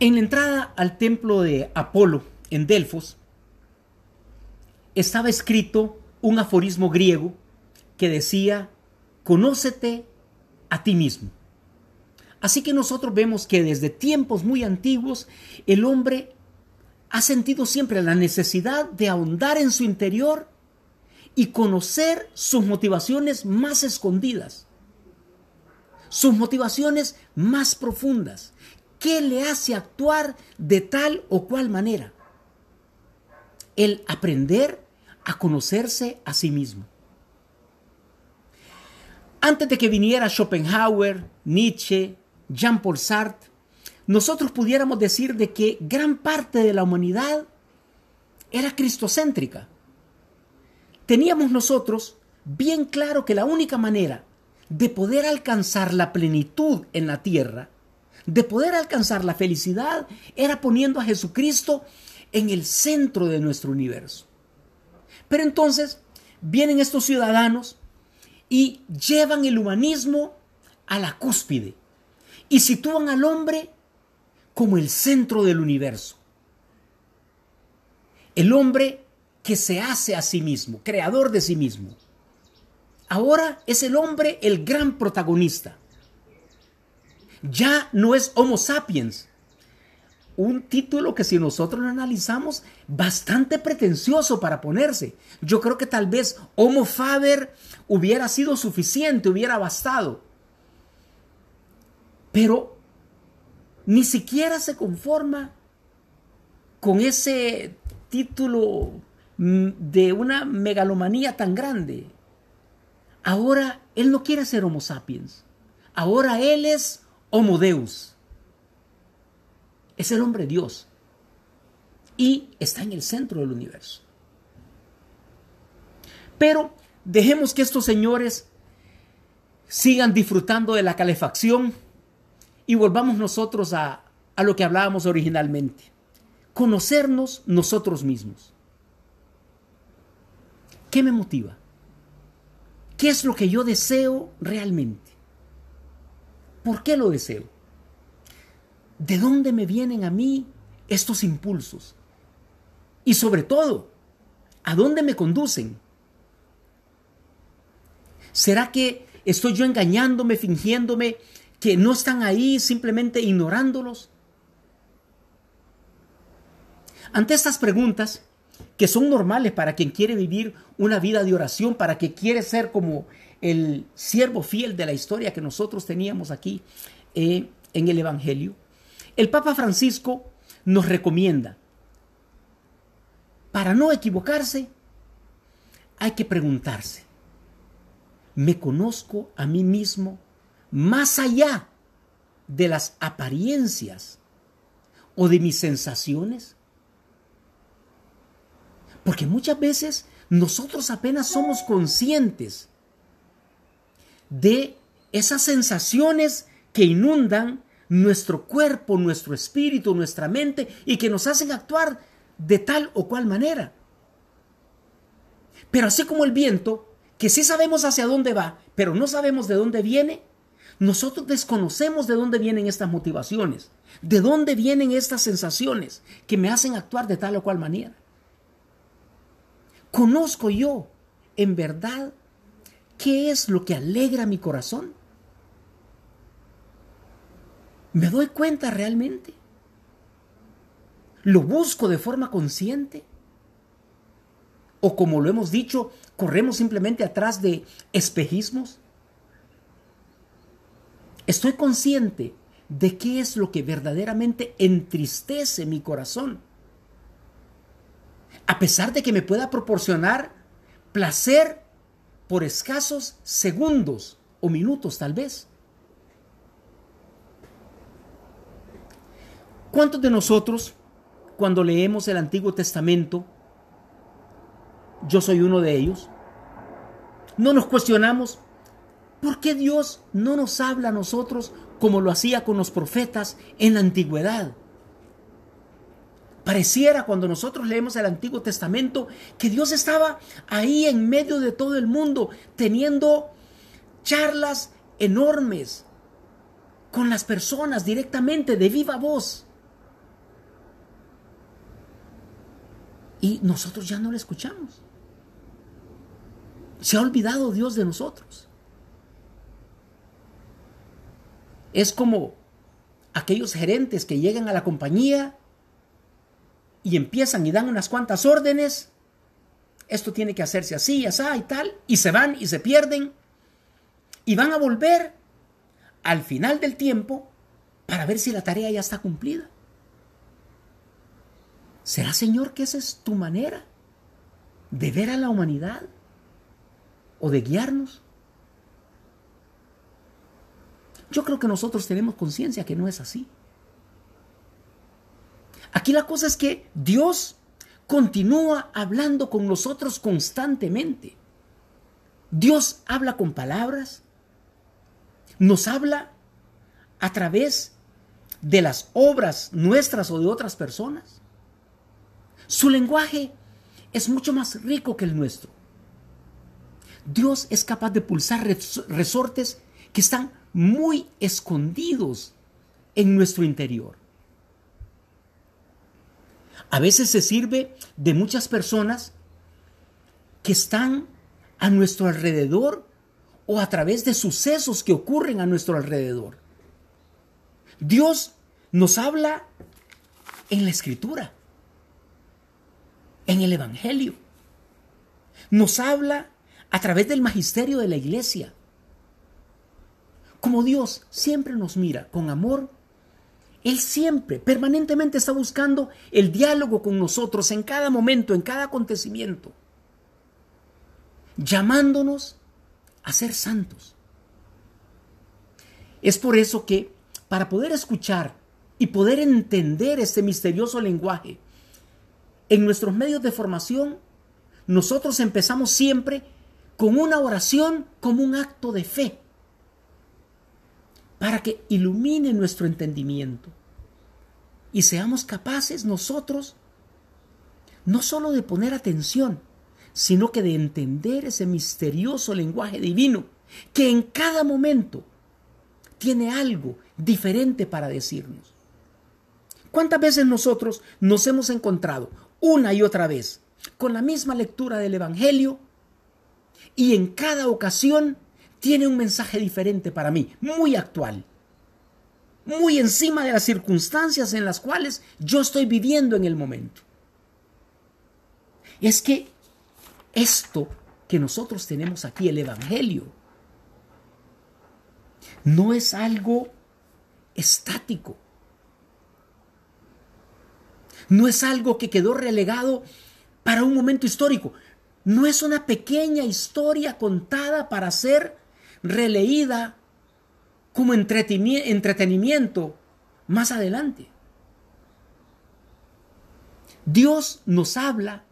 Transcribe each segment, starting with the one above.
En la entrada al templo de Apolo en Delfos estaba escrito un aforismo griego que decía, conócete a ti mismo. Así que nosotros vemos que desde tiempos muy antiguos el hombre ha sentido siempre la necesidad de ahondar en su interior y conocer sus motivaciones más escondidas, sus motivaciones más profundas. ¿Qué le hace actuar de tal o cual manera? El aprender a conocerse a sí mismo. Antes de que viniera Schopenhauer, Nietzsche, Jean-Paul Sartre, nosotros pudiéramos decir de que gran parte de la humanidad era cristocéntrica. Teníamos nosotros bien claro que la única manera de poder alcanzar la plenitud en la tierra, de poder alcanzar la felicidad, era poniendo a Jesucristo en el centro de nuestro universo. Pero entonces vienen estos ciudadanos y llevan el humanismo a la cúspide y sitúan al hombre como el centro del universo. El hombre que se hace a sí mismo, creador de sí mismo. Ahora es el hombre el gran protagonista. Ya no es Homo sapiens, un título que si nosotros lo analizamos, bastante pretencioso para ponerse. Yo creo que tal vez Homo Faber hubiera sido suficiente, hubiera bastado. Pero ni siquiera se conforma con ese título mm, de una megalomanía tan grande. Ahora él no quiere ser Homo sapiens. Ahora él es Homo Deus. Es el hombre Dios. Y está en el centro del universo. Pero dejemos que estos señores sigan disfrutando de la calefacción y volvamos nosotros a, a lo que hablábamos originalmente. Conocernos nosotros mismos. ¿Qué me motiva? ¿Qué es lo que yo deseo realmente? ¿Por qué lo deseo? ¿De dónde me vienen a mí estos impulsos? Y sobre todo, ¿a dónde me conducen? ¿Será que estoy yo engañándome, fingiéndome que no están ahí, simplemente ignorándolos? Ante estas preguntas, que son normales para quien quiere vivir una vida de oración, para quien quiere ser como el siervo fiel de la historia que nosotros teníamos aquí eh, en el Evangelio, el Papa Francisco nos recomienda, para no equivocarse, hay que preguntarse, ¿me conozco a mí mismo más allá de las apariencias o de mis sensaciones? Porque muchas veces nosotros apenas somos conscientes de esas sensaciones que inundan nuestro cuerpo, nuestro espíritu, nuestra mente y que nos hacen actuar de tal o cual manera. Pero así como el viento, que sí sabemos hacia dónde va, pero no sabemos de dónde viene, nosotros desconocemos de dónde vienen estas motivaciones, de dónde vienen estas sensaciones que me hacen actuar de tal o cual manera. ¿Conozco yo en verdad qué es lo que alegra mi corazón? ¿Me doy cuenta realmente? ¿Lo busco de forma consciente? ¿O como lo hemos dicho, corremos simplemente atrás de espejismos? Estoy consciente de qué es lo que verdaderamente entristece mi corazón. A pesar de que me pueda proporcionar placer por escasos segundos o minutos tal vez. ¿Cuántos de nosotros, cuando leemos el Antiguo Testamento, yo soy uno de ellos, no nos cuestionamos por qué Dios no nos habla a nosotros como lo hacía con los profetas en la antigüedad? Pareciera cuando nosotros leemos el Antiguo Testamento que Dios estaba ahí en medio de todo el mundo teniendo charlas enormes con las personas directamente de viva voz. Y nosotros ya no le escuchamos. Se ha olvidado Dios de nosotros. Es como aquellos gerentes que llegan a la compañía y empiezan y dan unas cuantas órdenes. Esto tiene que hacerse así, así y tal. Y se van y se pierden. Y van a volver al final del tiempo para ver si la tarea ya está cumplida. ¿Será, Señor, que esa es tu manera de ver a la humanidad o de guiarnos? Yo creo que nosotros tenemos conciencia que no es así. Aquí la cosa es que Dios continúa hablando con nosotros constantemente. Dios habla con palabras, nos habla a través de las obras nuestras o de otras personas. Su lenguaje es mucho más rico que el nuestro. Dios es capaz de pulsar resortes que están muy escondidos en nuestro interior. A veces se sirve de muchas personas que están a nuestro alrededor o a través de sucesos que ocurren a nuestro alrededor. Dios nos habla en la escritura, en el Evangelio. Nos habla a través del magisterio de la iglesia. Como Dios siempre nos mira con amor, Él siempre, permanentemente está buscando el diálogo con nosotros en cada momento, en cada acontecimiento, llamándonos a ser santos. Es por eso que para poder escuchar y poder entender este misterioso lenguaje, en nuestros medios de formación, nosotros empezamos siempre con una oración como un acto de fe para que ilumine nuestro entendimiento y seamos capaces nosotros no solo de poner atención, sino que de entender ese misterioso lenguaje divino que en cada momento tiene algo diferente para decirnos. ¿Cuántas veces nosotros nos hemos encontrado una y otra vez con la misma lectura del Evangelio y en cada ocasión tiene un mensaje diferente para mí, muy actual, muy encima de las circunstancias en las cuales yo estoy viviendo en el momento. Es que esto que nosotros tenemos aquí, el Evangelio, no es algo estático. No es algo que quedó relegado para un momento histórico. No es una pequeña historia contada para ser releída como entretenimiento más adelante. Dios nos habla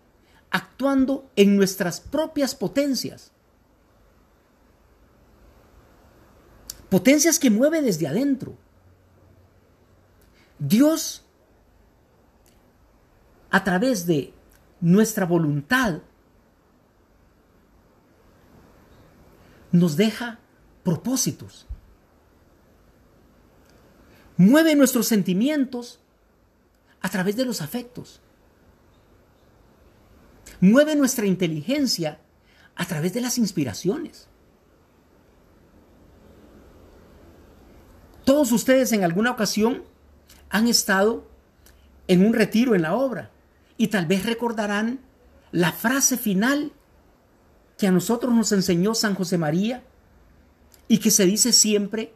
actuando en nuestras propias potencias. Potencias que mueve desde adentro. Dios, a través de nuestra voluntad, nos deja propósitos. Mueve nuestros sentimientos a través de los afectos. Mueve nuestra inteligencia a través de las inspiraciones. Todos ustedes en alguna ocasión han estado en un retiro en la obra y tal vez recordarán la frase final que a nosotros nos enseñó San José María y que se dice siempre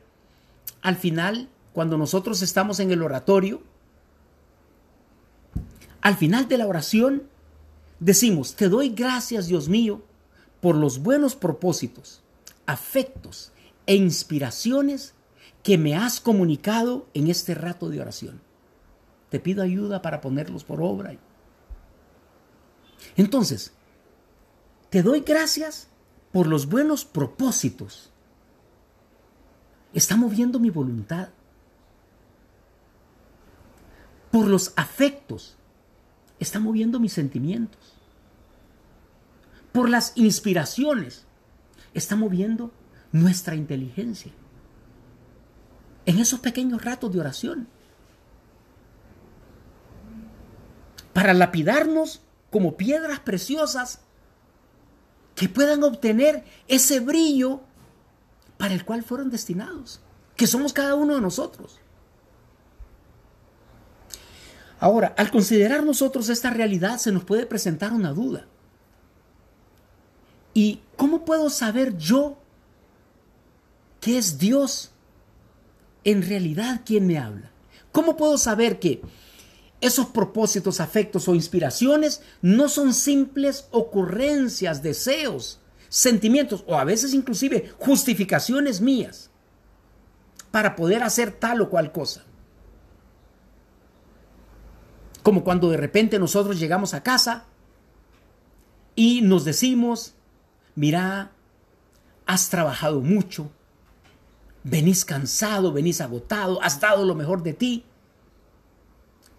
al final cuando nosotros estamos en el oratorio. Al final de la oración decimos, te doy gracias Dios mío por los buenos propósitos, afectos e inspiraciones que me has comunicado en este rato de oración. Te pido ayuda para ponerlos por obra. Entonces, te doy gracias por los buenos propósitos. Está moviendo mi voluntad. Por los afectos. Está moviendo mis sentimientos. Por las inspiraciones. Está moviendo nuestra inteligencia. En esos pequeños ratos de oración. Para lapidarnos como piedras preciosas que puedan obtener ese brillo para el cual fueron destinados, que somos cada uno de nosotros. Ahora, al considerar nosotros esta realidad, se nos puede presentar una duda. ¿Y cómo puedo saber yo que es Dios en realidad quien me habla? ¿Cómo puedo saber que esos propósitos, afectos o inspiraciones no son simples ocurrencias, deseos, sentimientos o a veces inclusive justificaciones mías para poder hacer tal o cual cosa? Como cuando de repente nosotros llegamos a casa y nos decimos, mira, has trabajado mucho, venís cansado, venís agotado, has dado lo mejor de ti,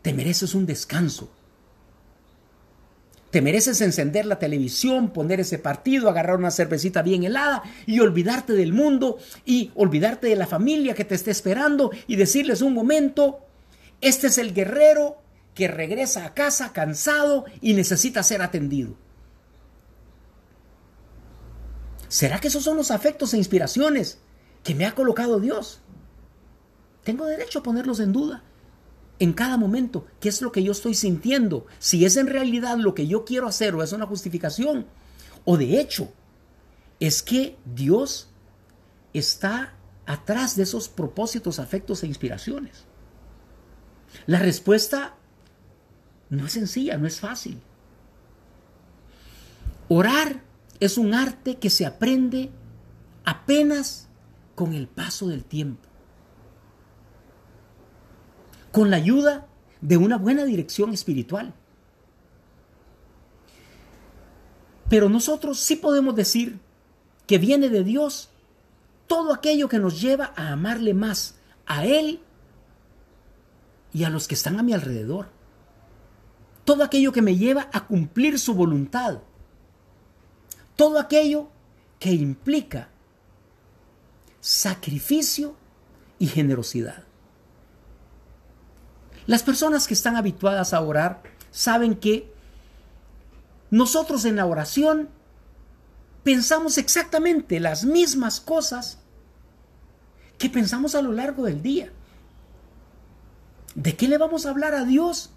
te mereces un descanso. Te mereces encender la televisión, poner ese partido, agarrar una cervecita bien helada y olvidarte del mundo y olvidarte de la familia que te está esperando y decirles un momento, este es el guerrero que regresa a casa cansado y necesita ser atendido. ¿Será que esos son los afectos e inspiraciones que me ha colocado Dios? Tengo derecho a ponerlos en duda en cada momento. ¿Qué es lo que yo estoy sintiendo? Si es en realidad lo que yo quiero hacer o es una justificación. O de hecho, es que Dios está atrás de esos propósitos, afectos e inspiraciones. La respuesta no es sencilla, no es fácil. Orar es un arte que se aprende apenas con el paso del tiempo. Con la ayuda de una buena dirección espiritual. Pero nosotros sí podemos decir que viene de Dios todo aquello que nos lleva a amarle más a Él y a los que están a mi alrededor. Todo aquello que me lleva a cumplir su voluntad todo aquello que implica sacrificio y generosidad. Las personas que están habituadas a orar saben que nosotros en la oración pensamos exactamente las mismas cosas que pensamos a lo largo del día. ¿De qué le vamos a hablar a Dios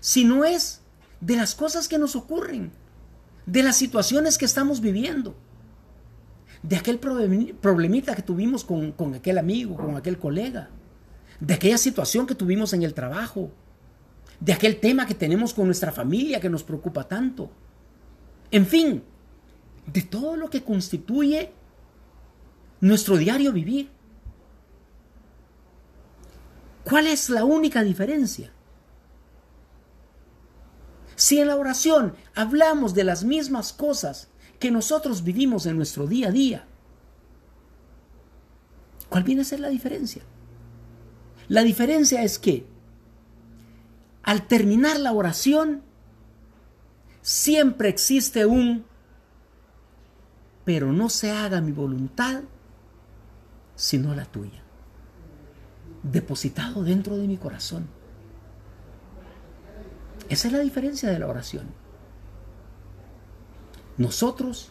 si no es de las cosas que nos ocurren? de las situaciones que estamos viviendo, de aquel problemita que tuvimos con, con aquel amigo, con aquel colega, de aquella situación que tuvimos en el trabajo, de aquel tema que tenemos con nuestra familia que nos preocupa tanto. En fin, de todo lo que constituye nuestro diario vivir. ¿Cuál es la única diferencia? Si en la oración hablamos de las mismas cosas que nosotros vivimos en nuestro día a día, ¿cuál viene a ser la diferencia? La diferencia es que al terminar la oración, siempre existe un, pero no se haga mi voluntad, sino la tuya, depositado dentro de mi corazón. Esa es la diferencia de la oración. Nosotros,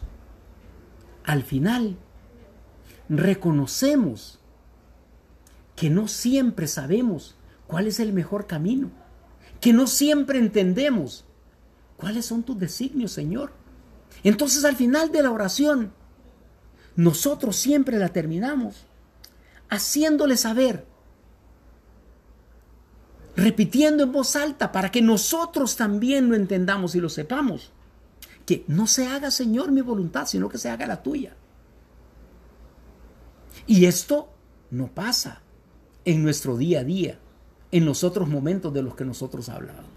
al final, reconocemos que no siempre sabemos cuál es el mejor camino, que no siempre entendemos cuáles son tus designios, Señor. Entonces al final de la oración, nosotros siempre la terminamos haciéndole saber repitiendo en voz alta para que nosotros también lo entendamos y lo sepamos. Que no se haga, Señor, mi voluntad, sino que se haga la tuya. Y esto no pasa en nuestro día a día, en los otros momentos de los que nosotros hablábamos.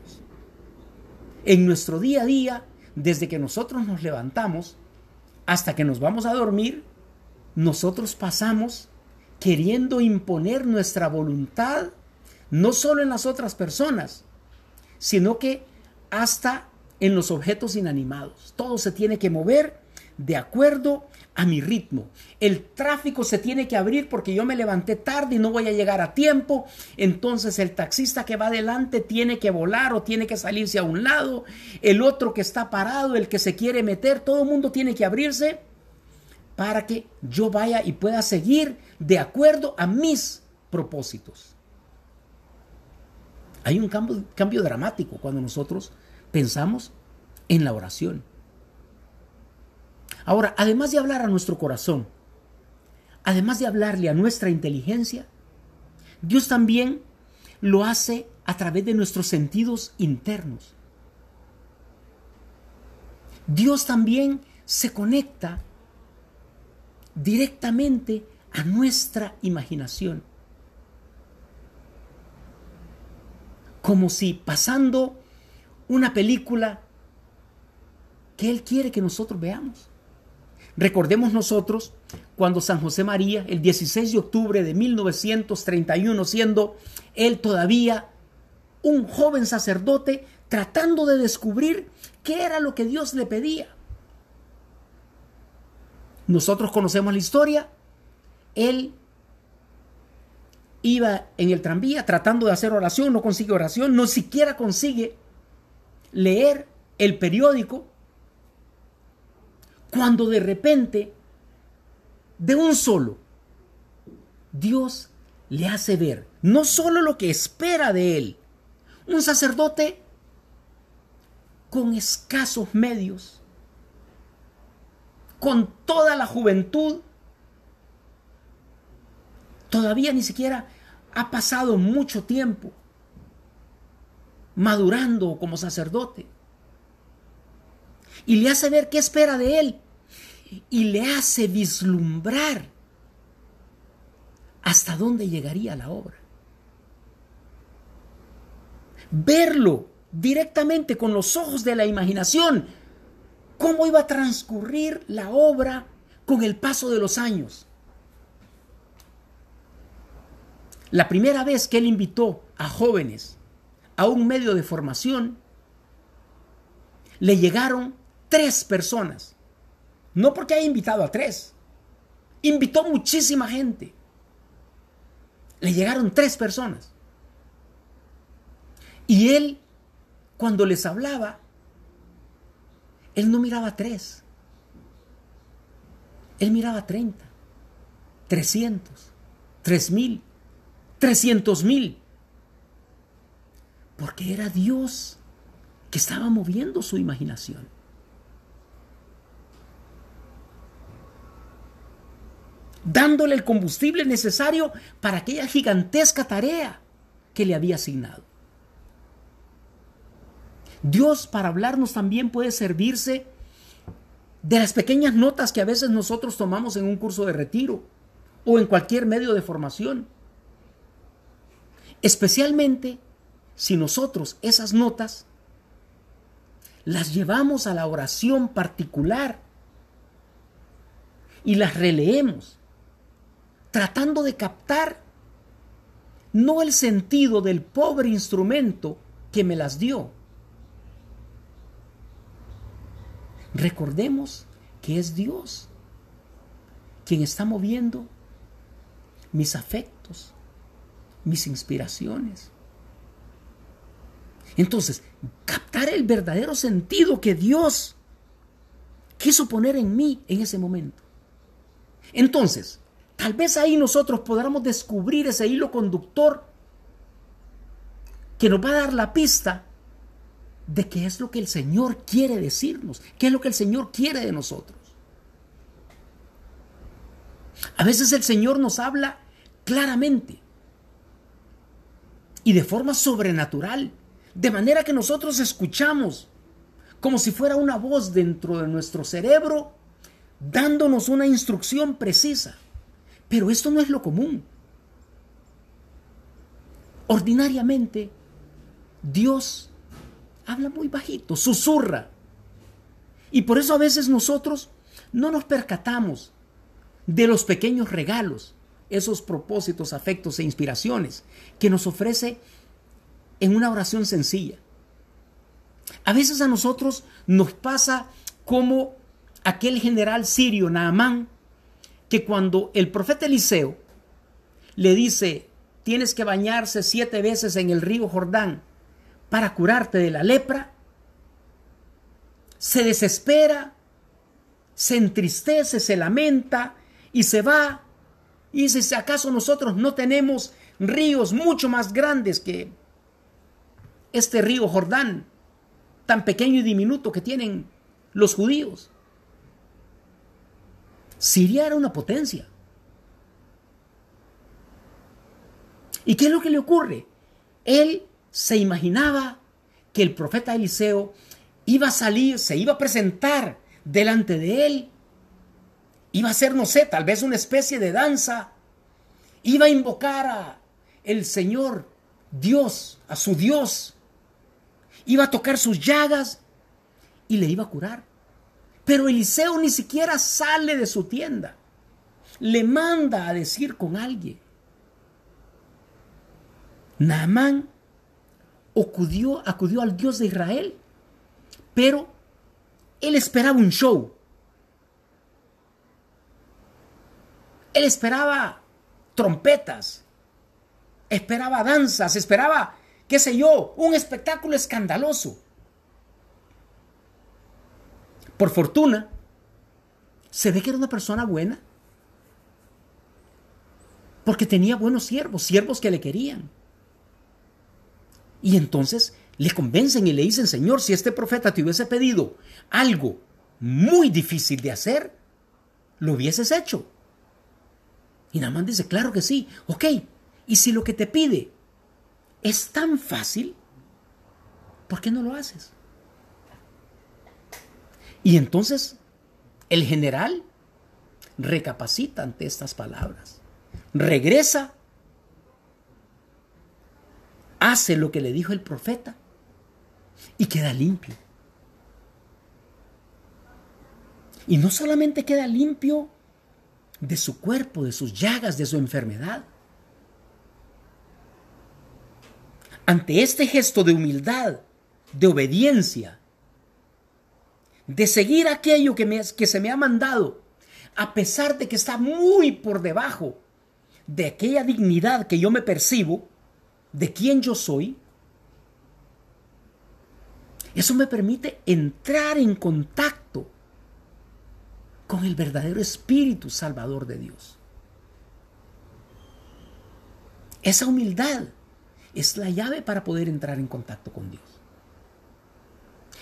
En nuestro día a día, desde que nosotros nos levantamos hasta que nos vamos a dormir, nosotros pasamos queriendo imponer nuestra voluntad no solo en las otras personas, sino que hasta en los objetos inanimados. Todo se tiene que mover de acuerdo a mi ritmo. El tráfico se tiene que abrir porque yo me levanté tarde y no voy a llegar a tiempo. Entonces el taxista que va adelante tiene que volar o tiene que salirse a un lado. El otro que está parado, el que se quiere meter, todo el mundo tiene que abrirse para que yo vaya y pueda seguir de acuerdo a mis propósitos. Hay un cambio, cambio dramático cuando nosotros pensamos en la oración. Ahora, además de hablar a nuestro corazón, además de hablarle a nuestra inteligencia, Dios también lo hace a través de nuestros sentidos internos. Dios también se conecta directamente a nuestra imaginación. Como si pasando una película que Él quiere que nosotros veamos. Recordemos nosotros cuando San José María, el 16 de octubre de 1931, siendo él todavía un joven sacerdote, tratando de descubrir qué era lo que Dios le pedía. Nosotros conocemos la historia. Él iba en el tranvía tratando de hacer oración, no consigue oración, no siquiera consigue leer el periódico cuando de repente, de un solo, Dios le hace ver no solo lo que espera de él, un sacerdote con escasos medios, con toda la juventud, todavía ni siquiera ha pasado mucho tiempo madurando como sacerdote. Y le hace ver qué espera de él y le hace vislumbrar hasta dónde llegaría la obra. Verlo directamente con los ojos de la imaginación, cómo iba a transcurrir la obra con el paso de los años. La primera vez que él invitó a jóvenes a un medio de formación, le llegaron tres personas no porque haya invitado a tres. Invitó muchísima gente. Le llegaron tres personas. Y él, cuando les hablaba, él no miraba a tres. Él miraba treinta, trescientos, tres mil, trescientos mil. Porque era Dios que estaba moviendo su imaginación. Dándole el combustible necesario para aquella gigantesca tarea que le había asignado. Dios para hablarnos también puede servirse de las pequeñas notas que a veces nosotros tomamos en un curso de retiro o en cualquier medio de formación. Especialmente si nosotros esas notas las llevamos a la oración particular y las releemos tratando de captar no el sentido del pobre instrumento que me las dio. Recordemos que es Dios quien está moviendo mis afectos, mis inspiraciones. Entonces, captar el verdadero sentido que Dios quiso poner en mí en ese momento. Entonces, Tal vez ahí nosotros podamos descubrir ese hilo conductor que nos va a dar la pista de qué es lo que el Señor quiere decirnos, qué es lo que el Señor quiere de nosotros. A veces el Señor nos habla claramente y de forma sobrenatural, de manera que nosotros escuchamos como si fuera una voz dentro de nuestro cerebro dándonos una instrucción precisa. Pero esto no es lo común. Ordinariamente, Dios habla muy bajito, susurra. Y por eso a veces nosotros no nos percatamos de los pequeños regalos, esos propósitos, afectos e inspiraciones que nos ofrece en una oración sencilla. A veces a nosotros nos pasa como aquel general sirio Naamán que cuando el profeta Eliseo le dice, tienes que bañarse siete veces en el río Jordán para curarte de la lepra, se desespera, se entristece, se lamenta y se va. Y dice, si acaso nosotros no tenemos ríos mucho más grandes que este río Jordán, tan pequeño y diminuto que tienen los judíos. Siria era una potencia. ¿Y qué es lo que le ocurre? Él se imaginaba que el profeta Eliseo iba a salir, se iba a presentar delante de él, iba a hacer, no sé, tal vez una especie de danza, iba a invocar a el Señor, Dios, a su Dios, iba a tocar sus llagas y le iba a curar. Pero Eliseo ni siquiera sale de su tienda. Le manda a decir con alguien. Naamán acudió, acudió al Dios de Israel, pero él esperaba un show. Él esperaba trompetas, esperaba danzas, esperaba, qué sé yo, un espectáculo escandaloso. Por fortuna, se ve que era una persona buena. Porque tenía buenos siervos, siervos que le querían. Y entonces le convencen y le dicen, Señor, si este profeta te hubiese pedido algo muy difícil de hacer, lo hubieses hecho. Y Namán dice, claro que sí, ok. Y si lo que te pide es tan fácil, ¿por qué no lo haces? Y entonces el general recapacita ante estas palabras, regresa, hace lo que le dijo el profeta y queda limpio. Y no solamente queda limpio de su cuerpo, de sus llagas, de su enfermedad. Ante este gesto de humildad, de obediencia, de seguir aquello que, me, que se me ha mandado, a pesar de que está muy por debajo de aquella dignidad que yo me percibo, de quién yo soy, eso me permite entrar en contacto con el verdadero Espíritu Salvador de Dios. Esa humildad es la llave para poder entrar en contacto con Dios.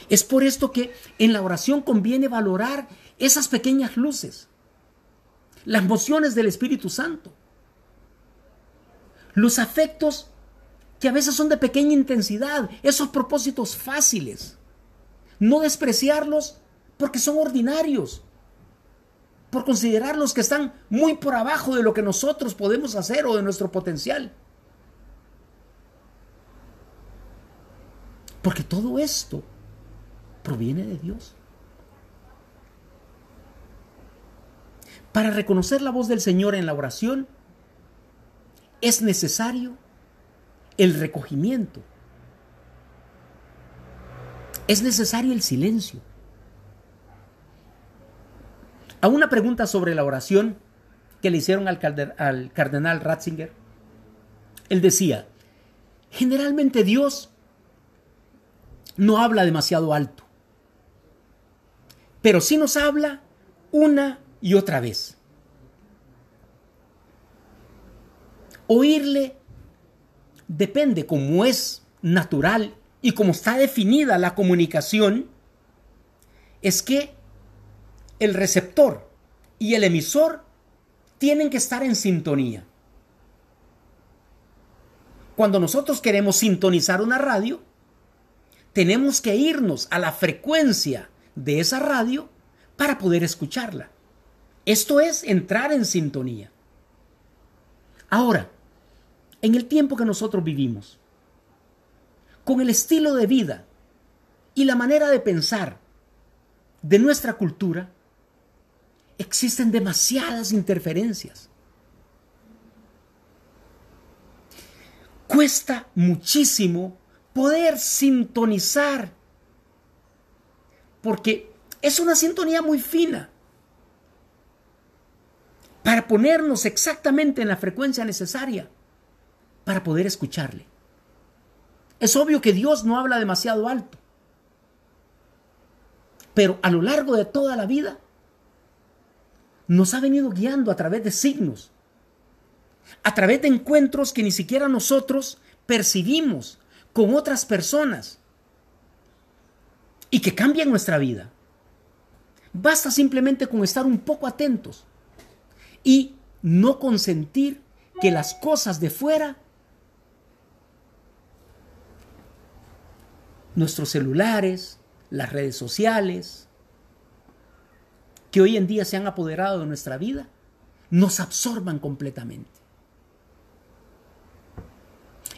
Es por esto que en la oración conviene valorar esas pequeñas luces, las mociones del Espíritu Santo, los afectos que a veces son de pequeña intensidad, esos propósitos fáciles. No despreciarlos porque son ordinarios, por considerarlos que están muy por abajo de lo que nosotros podemos hacer o de nuestro potencial. Porque todo esto proviene de Dios. Para reconocer la voz del Señor en la oración es necesario el recogimiento. Es necesario el silencio. A una pregunta sobre la oración que le hicieron al, al cardenal Ratzinger, él decía, generalmente Dios no habla demasiado alto, pero sí nos habla una y otra vez. Oírle depende como es natural y como está definida la comunicación, es que el receptor y el emisor tienen que estar en sintonía. Cuando nosotros queremos sintonizar una radio, tenemos que irnos a la frecuencia de esa radio para poder escucharla. Esto es entrar en sintonía. Ahora, en el tiempo que nosotros vivimos, con el estilo de vida y la manera de pensar de nuestra cultura, existen demasiadas interferencias. Cuesta muchísimo poder sintonizar, porque es una sintonía muy fina. para ponernos exactamente en la frecuencia necesaria para poder escucharle. Es obvio que Dios no habla demasiado alto, pero a lo largo de toda la vida nos ha venido guiando a través de signos, a través de encuentros que ni siquiera nosotros percibimos con otras personas y que cambian nuestra vida. Basta simplemente con estar un poco atentos y no consentir que las cosas de fuera, nuestros celulares, las redes sociales, que hoy en día se han apoderado de nuestra vida, nos absorban completamente.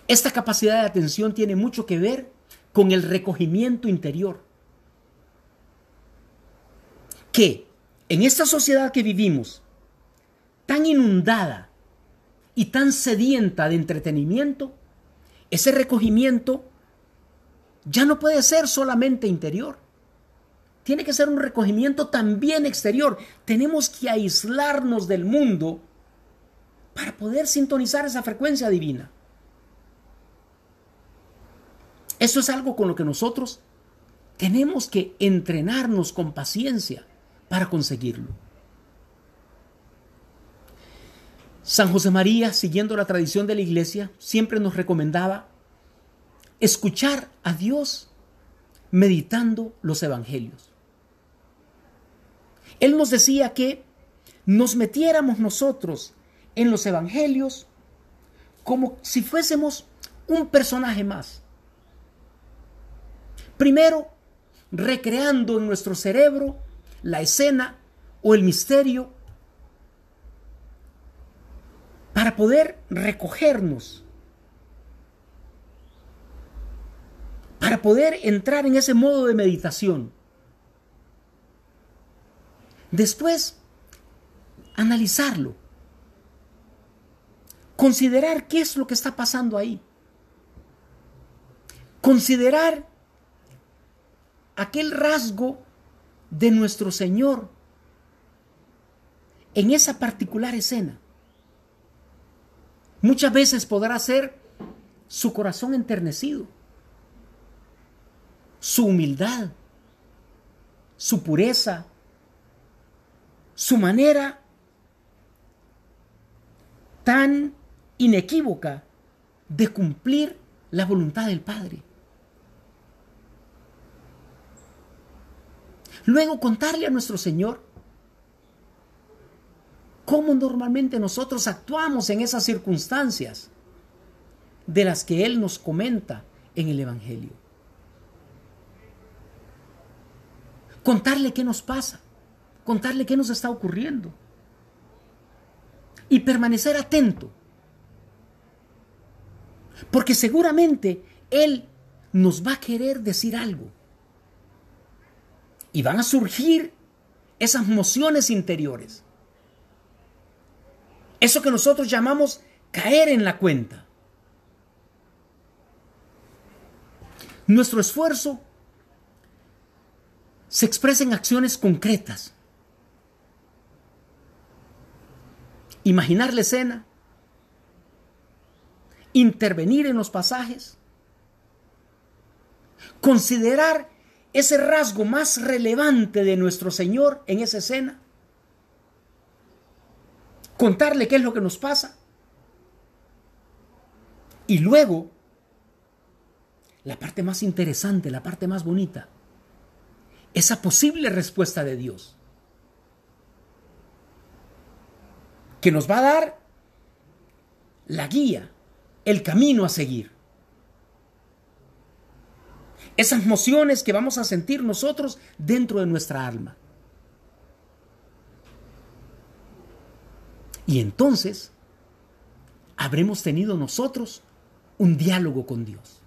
Esta capacidad de atención tiene mucho que ver con el recogimiento interior. Que en esta sociedad que vivimos, tan inundada y tan sedienta de entretenimiento, ese recogimiento ya no puede ser solamente interior. Tiene que ser un recogimiento también exterior. Tenemos que aislarnos del mundo para poder sintonizar esa frecuencia divina. Eso es algo con lo que nosotros tenemos que entrenarnos con paciencia para conseguirlo. San José María, siguiendo la tradición de la iglesia, siempre nos recomendaba escuchar a Dios meditando los evangelios. Él nos decía que nos metiéramos nosotros en los evangelios como si fuésemos un personaje más. Primero, recreando en nuestro cerebro la escena o el misterio para poder recogernos, para poder entrar en ese modo de meditación. Después, analizarlo, considerar qué es lo que está pasando ahí, considerar aquel rasgo de nuestro Señor en esa particular escena. Muchas veces podrá ser su corazón enternecido, su humildad, su pureza, su manera tan inequívoca de cumplir la voluntad del Padre. Luego contarle a nuestro Señor cómo normalmente nosotros actuamos en esas circunstancias de las que Él nos comenta en el Evangelio. Contarle qué nos pasa, contarle qué nos está ocurriendo y permanecer atento. Porque seguramente Él nos va a querer decir algo. Y van a surgir esas mociones interiores. Eso que nosotros llamamos caer en la cuenta. Nuestro esfuerzo se expresa en acciones concretas. Imaginar la escena, intervenir en los pasajes, considerar ese rasgo más relevante de nuestro Señor en esa escena contarle qué es lo que nos pasa. Y luego, la parte más interesante, la parte más bonita, esa posible respuesta de Dios, que nos va a dar la guía, el camino a seguir. Esas mociones que vamos a sentir nosotros dentro de nuestra alma. Y entonces habremos tenido nosotros un diálogo con Dios.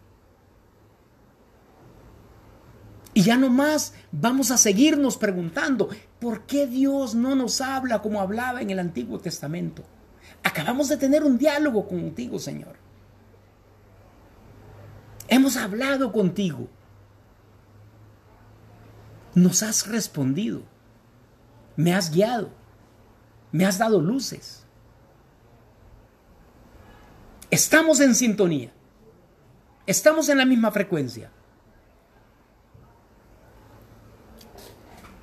Y ya no más vamos a seguirnos preguntando, ¿por qué Dios no nos habla como hablaba en el Antiguo Testamento? Acabamos de tener un diálogo contigo, Señor. Hemos hablado contigo. Nos has respondido. Me has guiado Me has dado luces. Estamos en sintonía. Estamos en la misma frecuencia.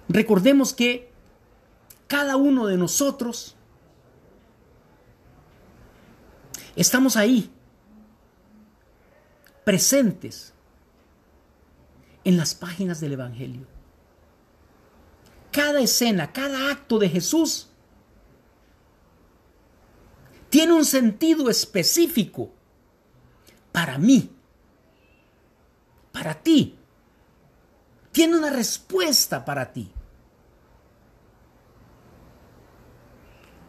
Recordemos que cada uno de nosotros estamos ahí, presentes en las páginas del Evangelio. Cada escena, cada acto de Jesús tiene un sentido específico para mí, para ti. Tiene una respuesta para ti.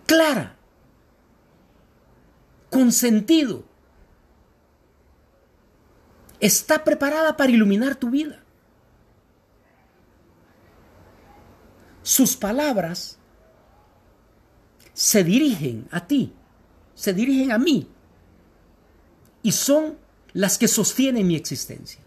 Clara, con sentido. Está preparada para iluminar tu vida. Sus palabras se dirigen a ti, se dirigen a mí y son las que sostienen mi existencia.